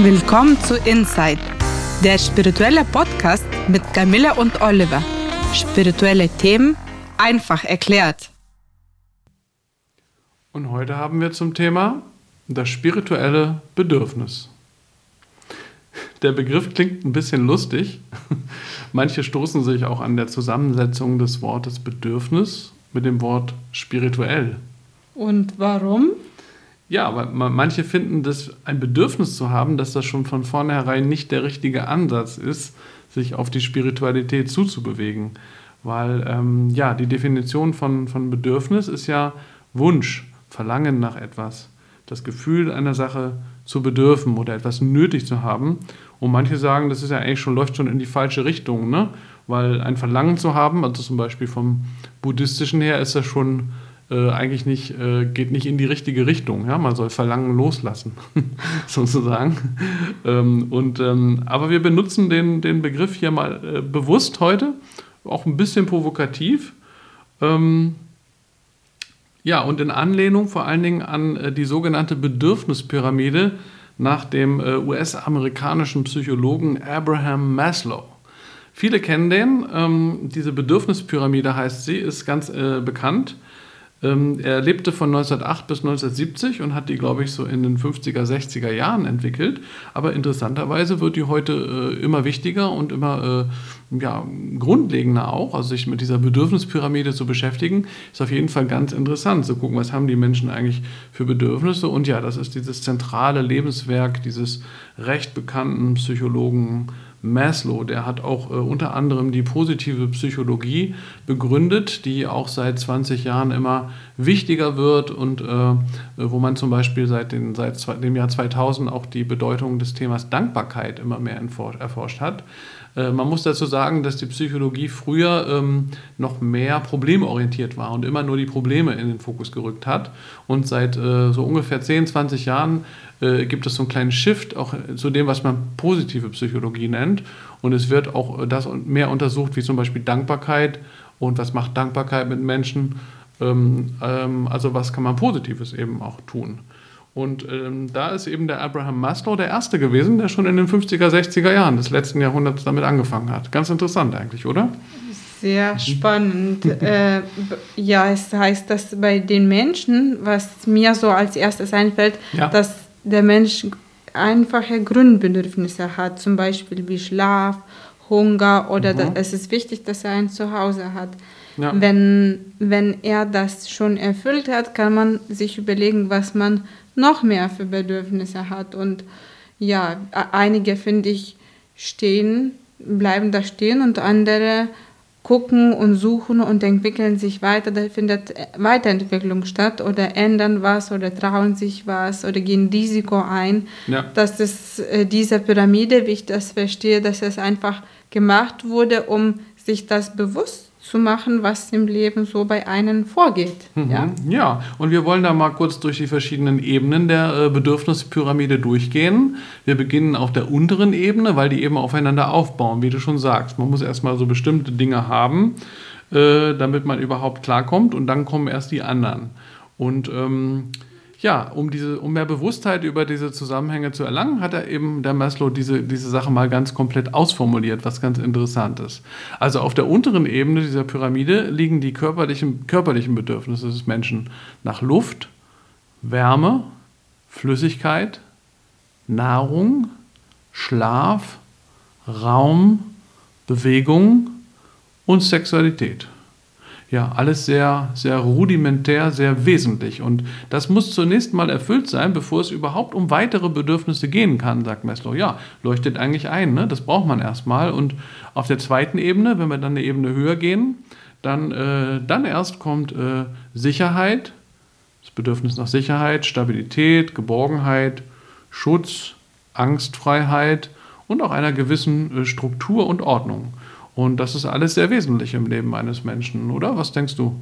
Willkommen zu Inside, der spirituelle Podcast mit Camilla und Oliver. Spirituelle Themen einfach erklärt. Und heute haben wir zum Thema das spirituelle Bedürfnis. Der Begriff klingt ein bisschen lustig. Manche stoßen sich auch an der Zusammensetzung des Wortes Bedürfnis mit dem Wort spirituell. Und warum? Ja, weil manche finden, dass ein Bedürfnis zu haben, dass das schon von vornherein nicht der richtige Ansatz ist, sich auf die Spiritualität zuzubewegen. Weil ähm, ja, die Definition von, von Bedürfnis ist ja Wunsch, Verlangen nach etwas, das Gefühl einer Sache zu bedürfen oder etwas nötig zu haben. Und manche sagen, das ist ja eigentlich schon, läuft schon in die falsche Richtung, ne? Weil ein Verlangen zu haben, also zum Beispiel vom Buddhistischen her, ist das schon äh, eigentlich nicht, äh, geht nicht in die richtige Richtung. Ja? Man soll Verlangen loslassen, sozusagen. Ähm, und, ähm, aber wir benutzen den, den Begriff hier mal äh, bewusst heute, auch ein bisschen provokativ. Ähm, ja, und in Anlehnung vor allen Dingen an äh, die sogenannte Bedürfnispyramide nach dem äh, US-amerikanischen Psychologen Abraham Maslow. Viele kennen den. Ähm, diese Bedürfnispyramide heißt sie, ist ganz bekannt. Ähm, er lebte von 1908 bis 1970 und hat die, glaube ich, so in den 50er, 60er Jahren entwickelt. Aber interessanterweise wird die heute äh, immer wichtiger und immer äh, ja, grundlegender auch. Also sich mit dieser Bedürfnispyramide zu beschäftigen, ist auf jeden Fall ganz interessant. Zu gucken, was haben die Menschen eigentlich für Bedürfnisse. Und ja, das ist dieses zentrale Lebenswerk dieses recht bekannten Psychologen Maslow, der hat auch äh, unter anderem die positive Psychologie begründet, die auch seit 20 Jahren immer wichtiger wird und äh, wo man zum Beispiel seit, den, seit dem Jahr 2000 auch die Bedeutung des Themas Dankbarkeit immer mehr erforscht hat. Äh, man muss dazu sagen, dass die Psychologie früher ähm, noch mehr problemorientiert war und immer nur die Probleme in den Fokus gerückt hat. Und seit äh, so ungefähr 10, 20 Jahren äh, gibt es so einen kleinen Shift auch zu dem, was man positive Psychologie nennt. Und es wird auch das mehr untersucht, wie zum Beispiel Dankbarkeit und was macht Dankbarkeit mit Menschen. Ähm, ähm, also was kann man Positives eben auch tun. Und ähm, da ist eben der Abraham Maslow der Erste gewesen, der schon in den 50er, 60er Jahren des letzten Jahrhunderts damit angefangen hat. Ganz interessant eigentlich, oder? Sehr spannend. äh, ja, es heißt, dass bei den Menschen, was mir so als erstes einfällt, ja. dass der Mensch einfache Grundbedürfnisse hat, zum Beispiel wie Schlaf, Hunger oder mhm. es ist wichtig, dass er ein Zuhause hat. Ja. Wenn, wenn er das schon erfüllt hat, kann man sich überlegen, was man noch mehr für Bedürfnisse hat. Und ja, einige, finde ich, stehen, bleiben da stehen und andere gucken und suchen und entwickeln sich weiter. Da findet Weiterentwicklung statt oder ändern was oder trauen sich was oder gehen Risiko ein. Ja. Dass das, äh, diese Pyramide, wie ich das verstehe, dass es einfach gemacht wurde, um sich das bewusst zu machen, was im Leben so bei einem vorgeht. Mhm. Ja? ja, und wir wollen da mal kurz durch die verschiedenen Ebenen der äh, Bedürfnispyramide durchgehen. Wir beginnen auf der unteren Ebene, weil die eben aufeinander aufbauen, wie du schon sagst. Man muss erstmal so bestimmte Dinge haben, äh, damit man überhaupt klarkommt und dann kommen erst die anderen. Und ähm, ja, um, diese, um mehr Bewusstheit über diese Zusammenhänge zu erlangen, hat er eben der Maslow diese, diese Sache mal ganz komplett ausformuliert, was ganz interessant ist. Also auf der unteren Ebene dieser Pyramide liegen die körperlichen, körperlichen Bedürfnisse des Menschen nach Luft, Wärme, Flüssigkeit, Nahrung, Schlaf, Raum, Bewegung und Sexualität ja, alles sehr, sehr rudimentär, sehr wesentlich. Und das muss zunächst mal erfüllt sein, bevor es überhaupt um weitere Bedürfnisse gehen kann, sagt Maslow. Ja, leuchtet eigentlich ein, ne? das braucht man erstmal. Und auf der zweiten Ebene, wenn wir dann eine Ebene höher gehen, dann, äh, dann erst kommt äh, Sicherheit, das Bedürfnis nach Sicherheit, Stabilität, Geborgenheit, Schutz, Angstfreiheit und auch einer gewissen äh, Struktur und Ordnung. Und das ist alles sehr wesentlich im Leben eines Menschen, oder? Was denkst du?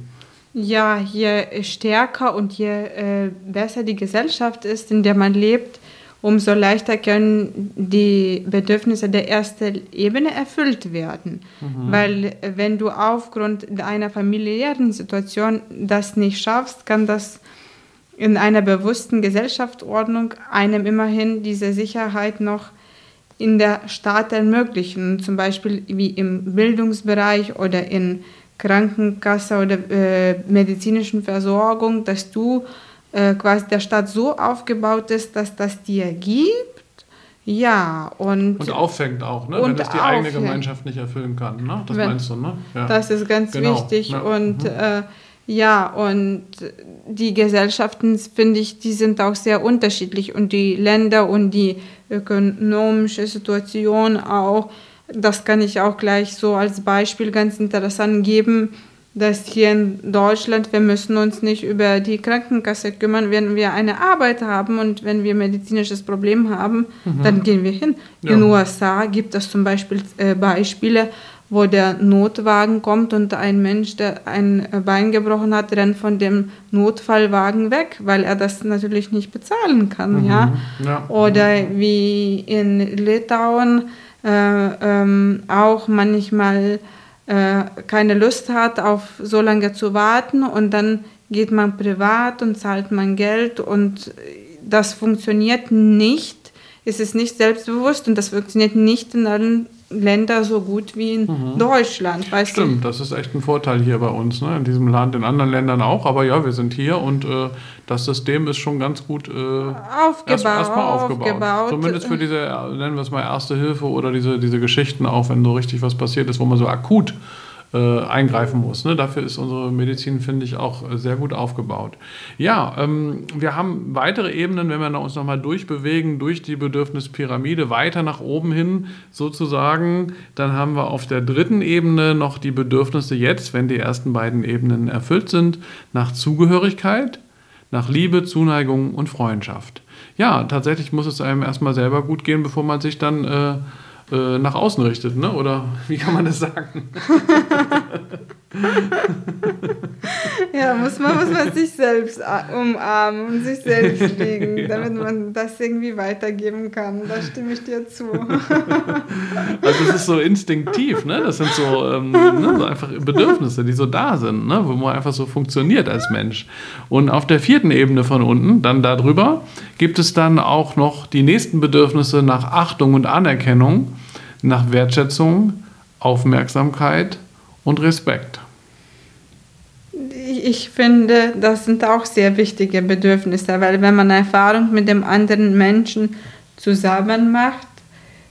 Ja, je stärker und je äh, besser die Gesellschaft ist, in der man lebt, umso leichter können die Bedürfnisse der ersten Ebene erfüllt werden. Mhm. Weil äh, wenn du aufgrund einer familiären Situation das nicht schaffst, kann das in einer bewussten Gesellschaftsordnung einem immerhin diese Sicherheit noch in der Staat ermöglichen, zum Beispiel wie im Bildungsbereich oder in Krankenkasse oder äh, medizinischen Versorgung, dass du äh, quasi der Staat so aufgebaut ist, dass das dir gibt. Ja, und. Und auffängt auch, ne? wenn das die aufhängt. eigene Gemeinschaft nicht erfüllen kann. Ne? Das wenn, meinst du, ne? Ja. Das ist ganz genau. wichtig. Ja. Und mhm. äh, ja, und die Gesellschaften, finde ich, die sind auch sehr unterschiedlich und die Länder und die ökonomische Situation auch. Das kann ich auch gleich so als Beispiel ganz interessant geben, dass hier in Deutschland, wir müssen uns nicht über die Krankenkasse kümmern, wenn wir eine Arbeit haben und wenn wir medizinisches Problem haben, mhm. dann gehen wir hin. Ja. In den USA gibt es zum Beispiel äh, Beispiele, wo der Notwagen kommt und ein Mensch, der ein Bein gebrochen hat, rennt von dem Notfallwagen weg, weil er das natürlich nicht bezahlen kann. Mhm. Ja? ja? Oder wie in Litauen äh, ähm, auch manchmal äh, keine Lust hat, auf so lange zu warten und dann geht man privat und zahlt man Geld und das funktioniert nicht. Es ist nicht selbstbewusst und das funktioniert nicht in allen Länder so gut wie in mhm. Deutschland. Weißt Stimmt, du? das ist echt ein Vorteil hier bei uns, ne? in diesem Land, in anderen Ländern auch. Aber ja, wir sind hier und äh, das System ist schon ganz gut äh, aufgebaut, erst, erst aufgebaut. aufgebaut. Zumindest für diese, nennen wir es mal, Erste Hilfe oder diese, diese Geschichten auch, wenn so richtig was passiert ist, wo man so akut äh, eingreifen muss. Ne? Dafür ist unsere Medizin, finde ich, auch sehr gut aufgebaut. Ja, ähm, wir haben weitere Ebenen, wenn wir uns nochmal durchbewegen, durch die Bedürfnispyramide, weiter nach oben hin sozusagen. Dann haben wir auf der dritten Ebene noch die Bedürfnisse jetzt, wenn die ersten beiden Ebenen erfüllt sind, nach Zugehörigkeit, nach Liebe, Zuneigung und Freundschaft. Ja, tatsächlich muss es einem erstmal selber gut gehen, bevor man sich dann äh, äh, nach außen richtet, ne? oder wie kann man das sagen? ja, muss man, muss man sich selbst umarmen und sich selbst liegen, ja. damit man das irgendwie weitergeben kann. Da stimme ich dir zu. also es ist so instinktiv, ne? Das sind so, ähm, ne? so einfach Bedürfnisse, die so da sind, ne? wo man einfach so funktioniert als Mensch. Und auf der vierten Ebene von unten, dann darüber, gibt es dann auch noch die nächsten Bedürfnisse nach Achtung und Anerkennung, nach Wertschätzung, Aufmerksamkeit und Respekt ich finde, das sind auch sehr wichtige Bedürfnisse, weil wenn man Erfahrung mit dem anderen Menschen zusammen macht,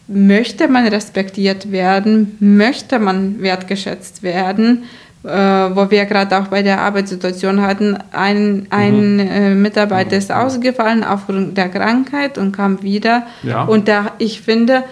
möchte man respektiert werden, möchte man wertgeschätzt werden, äh, wo wir gerade auch bei der Arbeitssituation hatten, ein, ein mhm. äh, Mitarbeiter ist ausgefallen aufgrund der Krankheit und kam wieder. Ja. Und da, ich finde,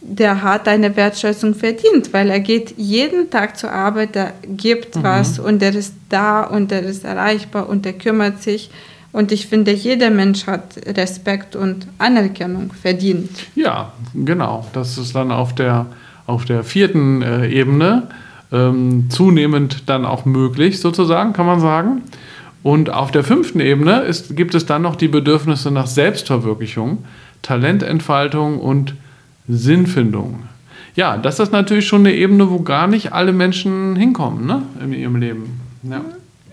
der hat eine Wertschätzung verdient, weil er geht jeden Tag zur Arbeit, er gibt mhm. was und er ist da und er ist erreichbar und er kümmert sich. Und ich finde, jeder Mensch hat Respekt und Anerkennung verdient. Ja, genau. Das ist dann auf der, auf der vierten äh, Ebene ähm, zunehmend dann auch möglich, sozusagen, kann man sagen. Und auf der fünften Ebene ist, gibt es dann noch die Bedürfnisse nach Selbstverwirklichung, Talententfaltung und Sinnfindung. Ja, das ist natürlich schon eine Ebene, wo gar nicht alle Menschen hinkommen ne? in ihrem Leben. Ja.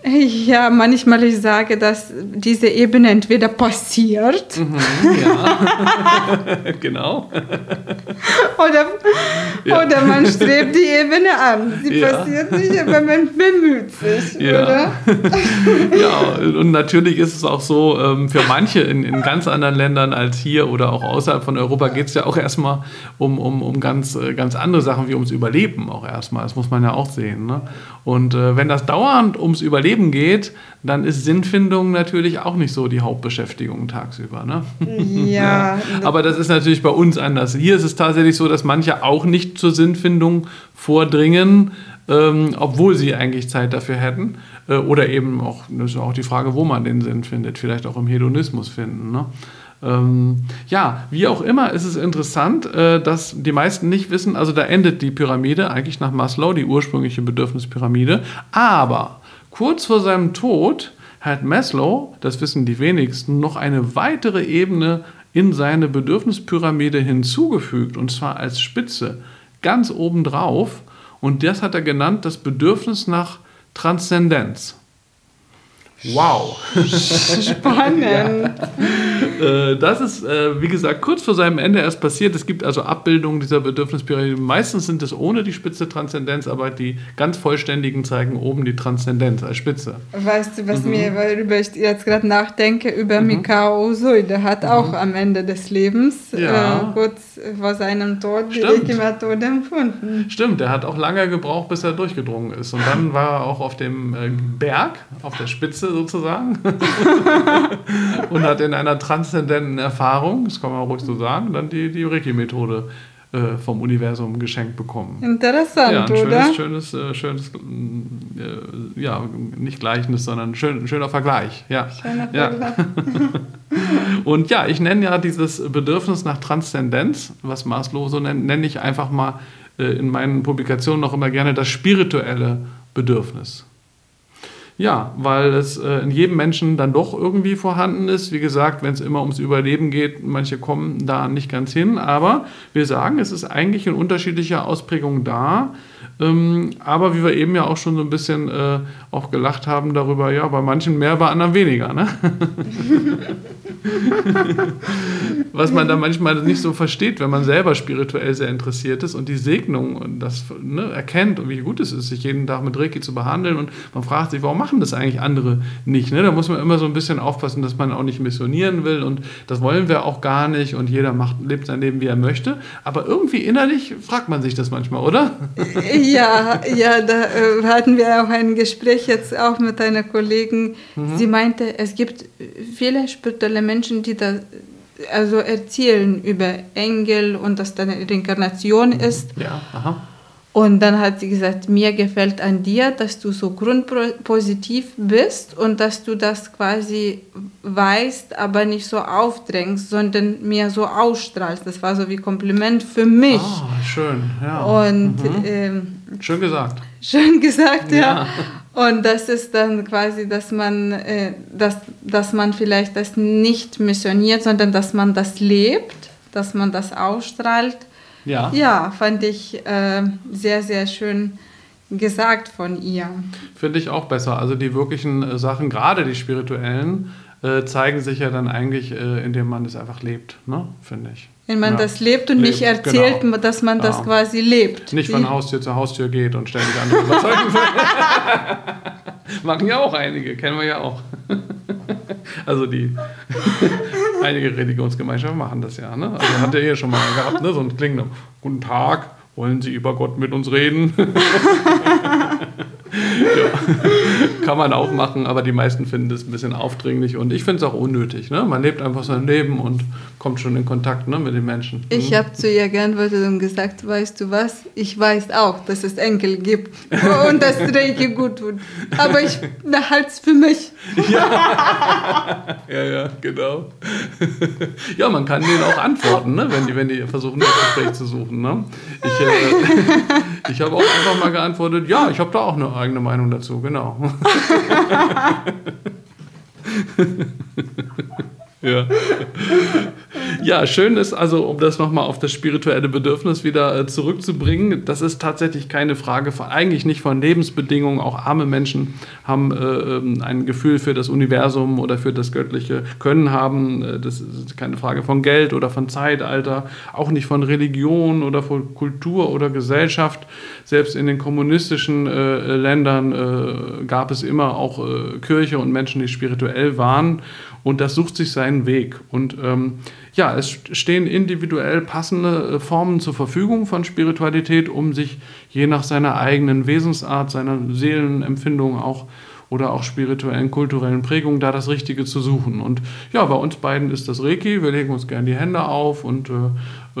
Ja, manchmal ich sage, dass diese Ebene entweder passiert. Mhm, ja, genau. oder, ja. oder man strebt die Ebene an. Sie ja. passiert nicht, aber man bemüht sich, ja. oder? ja, und natürlich ist es auch so, ähm, für manche in, in ganz anderen Ländern als hier oder auch außerhalb von Europa geht es ja auch erstmal um, um, um ganz, äh, ganz andere Sachen wie ums Überleben auch erstmal. Das muss man ja auch sehen. Ne? Und äh, wenn das dauernd ums Überleben geht, dann ist Sinnfindung natürlich auch nicht so die Hauptbeschäftigung tagsüber. Ne? Ja. Aber das ist natürlich bei uns anders. Hier ist es tatsächlich so, dass manche auch nicht zur Sinnfindung vordringen, ähm, obwohl sie eigentlich Zeit dafür hätten. Äh, oder eben auch, das ist auch die Frage, wo man den Sinn findet. Vielleicht auch im Hedonismus finden. Ne? Ähm, ja, wie auch immer ist es interessant, äh, dass die meisten nicht wissen, also da endet die Pyramide eigentlich nach Maslow, die ursprüngliche Bedürfnispyramide, aber kurz vor seinem Tod hat Maslow, das wissen die wenigsten, noch eine weitere Ebene in seine Bedürfnispyramide hinzugefügt, und zwar als Spitze, ganz obendrauf, und das hat er genannt das Bedürfnis nach Transzendenz. Wow. Spannend. ja. Äh, das ist, äh, wie gesagt, kurz vor seinem Ende erst passiert. Es gibt also Abbildungen dieser Bedürfnispyramide. Meistens sind es ohne die Spitze Transzendenz, aber die ganz vollständigen zeigen oben die Transzendenz als Spitze. Weißt du, was mhm. mir, worüber ich jetzt gerade nachdenke, über mhm. Mikao Usui, der hat mhm. auch am Ende des Lebens, ja. äh, kurz vor seinem Tod, die Reiki-Methode empfunden. Stimmt, der hat auch lange gebraucht, bis er durchgedrungen ist. Und dann war er auch auf dem äh, Berg, auf der Spitze sozusagen und hat in einer transzendenten Erfahrung, das kann man ruhig so sagen, dann die, die Reiki-Methode äh, vom Universum geschenkt bekommen. Interessant, ja, ein schönes, oder? Schönes, äh, schönes, äh, ja, nicht Gleichnis, sondern schön, schöner Vergleich. Ja. Schöner ja. Vergleich. und ja, ich nenne ja dieses Bedürfnis nach Transzendenz, was Maslow so nennt, nenne ich einfach mal äh, in meinen Publikationen noch immer gerne das spirituelle Bedürfnis. Ja, weil es äh, in jedem Menschen dann doch irgendwie vorhanden ist. Wie gesagt, wenn es immer ums Überleben geht, manche kommen da nicht ganz hin. Aber wir sagen, es ist eigentlich in unterschiedlicher Ausprägung da. Ähm, aber wie wir eben ja auch schon so ein bisschen äh, auch gelacht haben darüber, ja, bei manchen mehr, bei anderen weniger. Ne? Was man da manchmal nicht so versteht, wenn man selber spirituell sehr interessiert ist und die Segnung und das ne, erkennt und wie gut es ist, sich jeden Tag mit Reiki zu behandeln. Und man fragt sich, warum machen das eigentlich andere nicht? Ne? Da muss man immer so ein bisschen aufpassen, dass man auch nicht missionieren will und das wollen wir auch gar nicht und jeder macht, lebt sein Leben, wie er möchte. Aber irgendwie innerlich fragt man sich das manchmal, oder? Ja, ja, da äh, hatten wir auch ein Gespräch jetzt auch mit einer Kollegin. Mhm. Sie meinte, es gibt viele spirituelle Menschen, die da also erzählen über Engel und dass da eine Reinkarnation ist. Ja, aha. Und dann hat sie gesagt, mir gefällt an dir, dass du so grundpositiv bist und dass du das quasi weißt, aber nicht so aufdrängst, sondern mehr so ausstrahlst. Das war so wie Kompliment für mich. Ah, schön, ja. Und mhm. ähm, schön gesagt. Schön gesagt, ja. ja. Und das ist dann quasi, dass man, äh, dass, dass man vielleicht das nicht missioniert, sondern dass man das lebt, dass man das ausstrahlt. Ja. Ja, fand ich äh, sehr, sehr schön gesagt von ihr. Finde ich auch besser. Also die wirklichen äh, Sachen, gerade die spirituellen, äh, zeigen sich ja dann eigentlich, äh, indem man es einfach lebt, ne? finde ich. Wenn man ja. das lebt und lebt, nicht erzählt, genau. dass man das ja. quasi lebt. Nicht von Haustür zu Haustür geht und ständig andere überzeugen will. Machen ja auch einige, kennen wir ja auch. also die einige Religionsgemeinschaften machen das ja. Ne? Also hat er hier schon mal gehabt, ne? so ein klingender Guten Tag, wollen Sie über Gott mit uns reden? ja. Kann man auch machen, aber die meisten finden das ein bisschen aufdringlich und ich finde es auch unnötig. Ne? Man lebt einfach sein Leben und kommt schon in Kontakt ne, mit den Menschen. Ich hm? habe zu ihr geantwortet und gesagt, weißt du was, ich weiß auch, dass es Enkel gibt und dass Reiki gut tut, aber ich behalte es für mich. ja. ja, ja, genau. ja, man kann denen auch antworten, ne, wenn, die, wenn die versuchen, das Gespräch zu suchen. Ne? Ich, äh, ich habe auch einfach mal geantwortet, ja, ich habe da auch eine eigene Meinung dazu, genau. ja. Ja, schön ist also, um das nochmal auf das spirituelle Bedürfnis wieder äh, zurückzubringen, das ist tatsächlich keine Frage von, eigentlich nicht von Lebensbedingungen. Auch arme Menschen haben äh, ähm, ein Gefühl für das Universum oder für das göttliche Können haben. Äh, das ist keine Frage von Geld oder von Zeitalter, auch nicht von Religion oder von Kultur oder Gesellschaft. Selbst in den kommunistischen äh, Ländern äh, gab es immer auch äh, Kirche und Menschen, die spirituell waren und das sucht sich seinen Weg. Und ähm, ja, es stehen individuell passende äh, Formen zur Verfügung von Spiritualität, um sich je nach seiner eigenen Wesensart, seiner Seelenempfindung auch oder auch spirituellen, kulturellen Prägungen da das Richtige zu suchen. Und ja, bei uns beiden ist das Reiki, wir legen uns gerne die Hände auf und äh,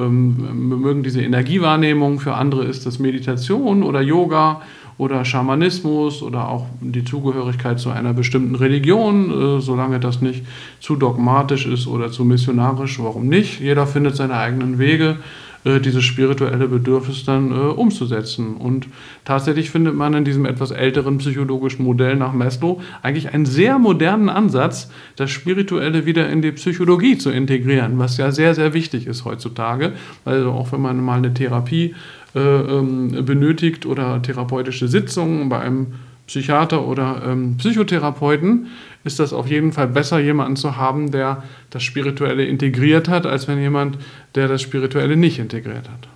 ähm, mögen diese Energiewahrnehmung. Für andere ist das Meditation oder Yoga oder Schamanismus oder auch die Zugehörigkeit zu einer bestimmten Religion, äh, solange das nicht zu dogmatisch ist oder zu missionarisch, warum nicht? Jeder findet seine eigenen Wege, äh, dieses spirituelle Bedürfnis dann äh, umzusetzen. Und tatsächlich findet man in diesem etwas älteren psychologischen Modell nach Maslow eigentlich einen sehr modernen Ansatz, das Spirituelle wieder in die Psychologie zu integrieren, was ja sehr, sehr wichtig ist heutzutage. Also auch wenn man mal eine Therapie äh, ähm, benötigt oder therapeutische Sitzungen bei einem Psychiater oder ähm, Psychotherapeuten ist das auf jeden Fall besser, jemanden zu haben, der das Spirituelle integriert hat, als wenn jemand, der das Spirituelle nicht integriert hat.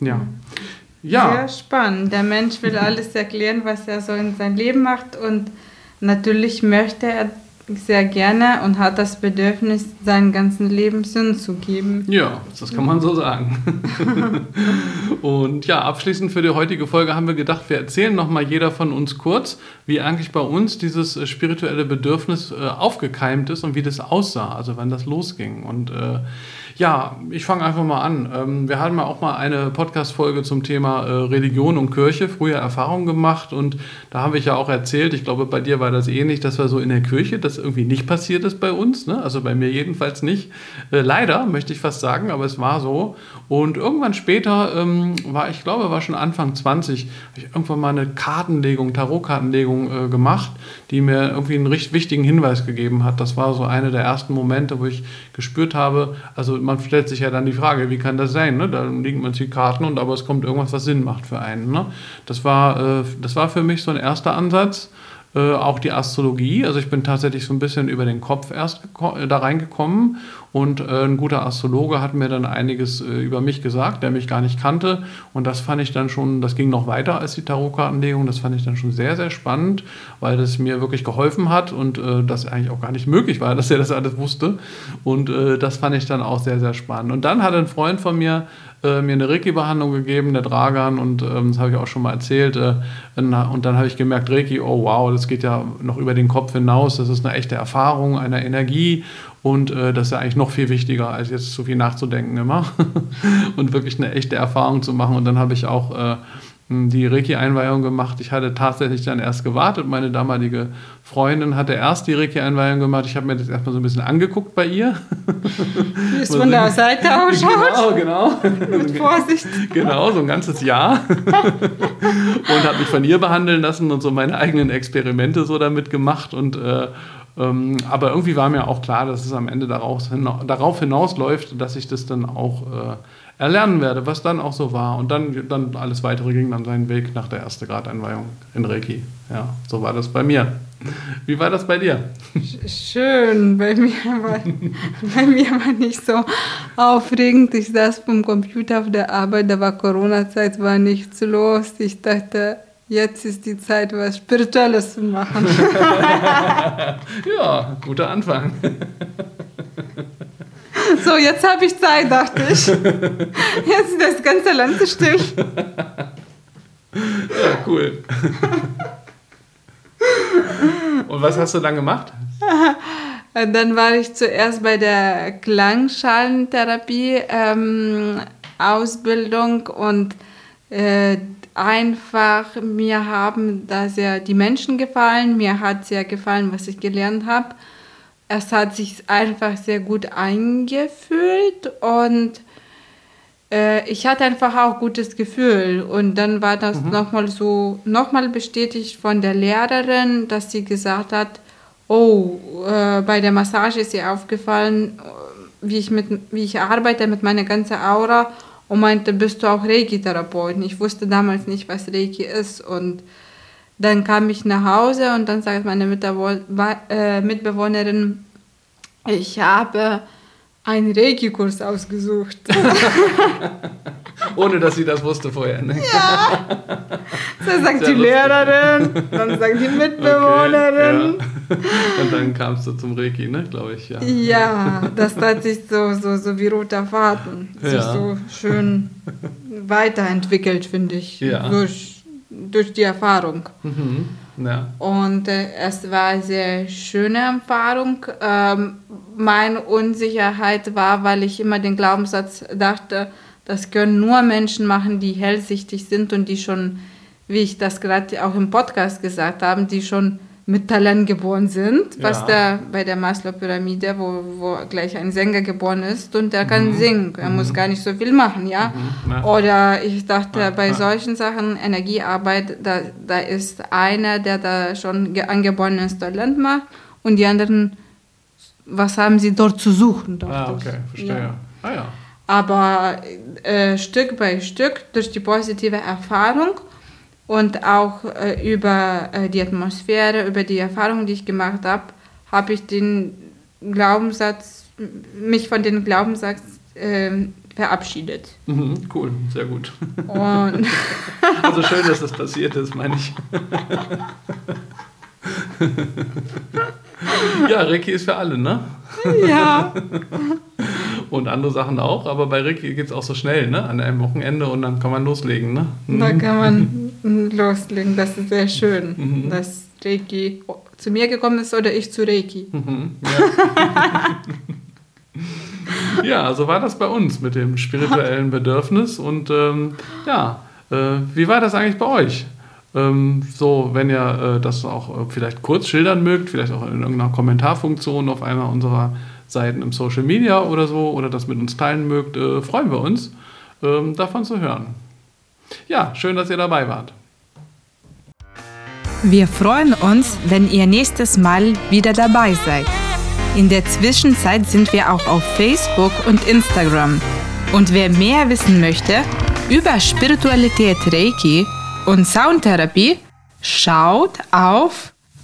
Ja. ja. Sehr spannend. Der Mensch will alles erklären, was er so in seinem Leben macht und natürlich möchte er sehr gerne und hat das Bedürfnis, seinen ganzen Leben Sinn zu geben. Ja, das kann man so sagen. und ja, abschließend für die heutige Folge haben wir gedacht, wir erzählen nochmal jeder von uns kurz, wie eigentlich bei uns dieses äh, spirituelle Bedürfnis äh, aufgekeimt ist und wie das aussah, also wann das losging. Und äh, ja, ich fange einfach mal an. Ähm, wir hatten auch mal eine Podcast-Folge zum Thema äh, Religion und Kirche, früher Erfahrungen gemacht und da habe ich ja auch erzählt, ich glaube, bei dir war das ähnlich, dass wir so in der Kirche, das irgendwie nicht passiert ist bei uns, ne? also bei mir jedenfalls nicht. Äh, leider, möchte ich fast sagen, aber es war so. Und irgendwann später ähm, war, ich glaube, war schon Anfang 20, habe ich irgendwann mal eine Kartenlegung, Tarotkartenlegung äh, gemacht, die mir irgendwie einen richtig wichtigen Hinweis gegeben hat. Das war so eine der ersten Momente, wo ich gespürt habe, also man stellt sich ja dann die Frage, wie kann das sein? Ne? Da liegen man die Karten und aber es kommt irgendwas, was Sinn macht für einen. Ne? Das, war, äh, das war für mich so ein erster Ansatz. Äh, auch die Astrologie. Also ich bin tatsächlich so ein bisschen über den Kopf erst da reingekommen und äh, ein guter Astrologe hat mir dann einiges äh, über mich gesagt, der mich gar nicht kannte. Und das fand ich dann schon, das ging noch weiter als die Tarotkartenlegung. Das fand ich dann schon sehr, sehr spannend, weil das mir wirklich geholfen hat und äh, das eigentlich auch gar nicht möglich war, dass er das alles wusste. Und äh, das fand ich dann auch sehr, sehr spannend. Und dann hat ein Freund von mir äh, mir eine Reiki-Behandlung gegeben, der Dragan, und ähm, das habe ich auch schon mal erzählt. Äh, und dann habe ich gemerkt, Reiki, oh wow, das geht ja noch über den Kopf hinaus, das ist eine echte Erfahrung, eine Energie und äh, das ist ja eigentlich noch viel wichtiger, als jetzt zu viel nachzudenken immer und wirklich eine echte Erfahrung zu machen. Und dann habe ich auch äh, die Reiki-Einweihung gemacht. Ich hatte tatsächlich dann erst gewartet. Meine damalige Freundin hatte erst die Reiki-Einweihung gemacht. Ich habe mir das erstmal so ein bisschen angeguckt bei ihr. Wie es von der Seite ausschaut. Genau, genau. Mit Vorsicht. Genau, so ein ganzes Jahr. und habe mich von ihr behandeln lassen und so meine eigenen Experimente so damit gemacht. Und äh, ähm, aber irgendwie war mir auch klar, dass es am Ende darauf, darauf hinausläuft, dass ich das dann auch äh, erlernen werde, was dann auch so war. Und dann, dann alles weitere ging dann seinen Weg nach der ersten Gradeinweihung in Reiki. Ja, so war das bei mir. Wie war das bei dir? Schön, bei mir war, bei mir war nicht so aufregend. Ich saß vom Computer auf der Arbeit, da war Corona-Zeit, war nichts los. Ich dachte, jetzt ist die Zeit, was Spirituelles zu machen. ja, guter Anfang. So, jetzt habe ich Zeit, dachte ich. Jetzt ist das ganze Land still. Ja, cool. Und was hast du dann gemacht? Dann war ich zuerst bei der Klangschalentherapie ähm, Ausbildung und äh, einfach mir haben da sehr die Menschen gefallen, mir hat sehr gefallen, was ich gelernt habe es hat sich einfach sehr gut eingefühlt und äh, ich hatte einfach auch gutes Gefühl. Und dann war das mhm. nochmal so, nochmal bestätigt von der Lehrerin, dass sie gesagt hat, oh, äh, bei der Massage ist ihr aufgefallen, wie ich, mit, wie ich arbeite mit meiner ganzen Aura und meinte, bist du auch Reiki-Therapeut? Ich wusste damals nicht, was Reiki ist und dann kam ich nach Hause und dann sagt meine äh, Mitbewohnerin, ich habe einen Reiki-Kurs ausgesucht. Ohne dass sie das wusste vorher. Ne? Ja. So sagt die Lehrerin, dann sagt die Mitbewohnerin. Okay, ja. Und dann kamst du zum Reiki, ne, glaube ich. Ja. ja, das hat sich so, so, so wie roter Faden ja. sich so schön weiterentwickelt, finde ich. Ja. Durch durch die Erfahrung. Mhm. Ja. Und äh, es war eine sehr schöne Erfahrung. Ähm, meine Unsicherheit war, weil ich immer den Glaubenssatz dachte, das können nur Menschen machen, die hellsichtig sind und die schon, wie ich das gerade auch im Podcast gesagt habe, die schon mit Talent geboren sind, was ja. der bei der Maslow-Pyramide, wo, wo gleich ein Sänger geboren ist und der kann mhm. singen. Er mhm. muss gar nicht so viel machen, ja. Mhm. Oder ich dachte, ja. bei solchen Sachen, Energiearbeit, da, da ist einer, der da schon angeborenes Talent macht und die anderen, was haben sie dort zu suchen? Ah, okay, verstehe. Ja. Ah, ja. Aber äh, Stück bei Stück, durch die positive Erfahrung, und auch äh, über äh, die Atmosphäre, über die Erfahrungen, die ich gemacht habe, habe ich den Glaubenssatz, mich von dem Glaubenssatz äh, verabschiedet. Mhm, cool, sehr gut. also schön, dass das passiert ist, meine ich. ja, Reiki ist für alle, ne? Ja. Und andere Sachen auch, aber bei Reiki geht es auch so schnell, ne? An einem Wochenende und dann kann man loslegen, ne? Mhm. Da kann man loslegen, das ist sehr schön, mhm. dass Reiki zu mir gekommen ist oder ich zu Reiki. Mhm, ja. ja, so war das bei uns mit dem spirituellen Bedürfnis. Und ähm, ja, äh, wie war das eigentlich bei euch? Ähm, so, wenn ihr äh, das auch äh, vielleicht kurz schildern mögt, vielleicht auch in irgendeiner Kommentarfunktion auf einer unserer Seiten im Social Media oder so, oder das mit uns teilen mögt, äh, freuen wir uns, ähm, davon zu hören. Ja, schön, dass ihr dabei wart. Wir freuen uns, wenn ihr nächstes Mal wieder dabei seid. In der Zwischenzeit sind wir auch auf Facebook und Instagram. Und wer mehr wissen möchte über Spiritualität Reiki und Soundtherapie, schaut auf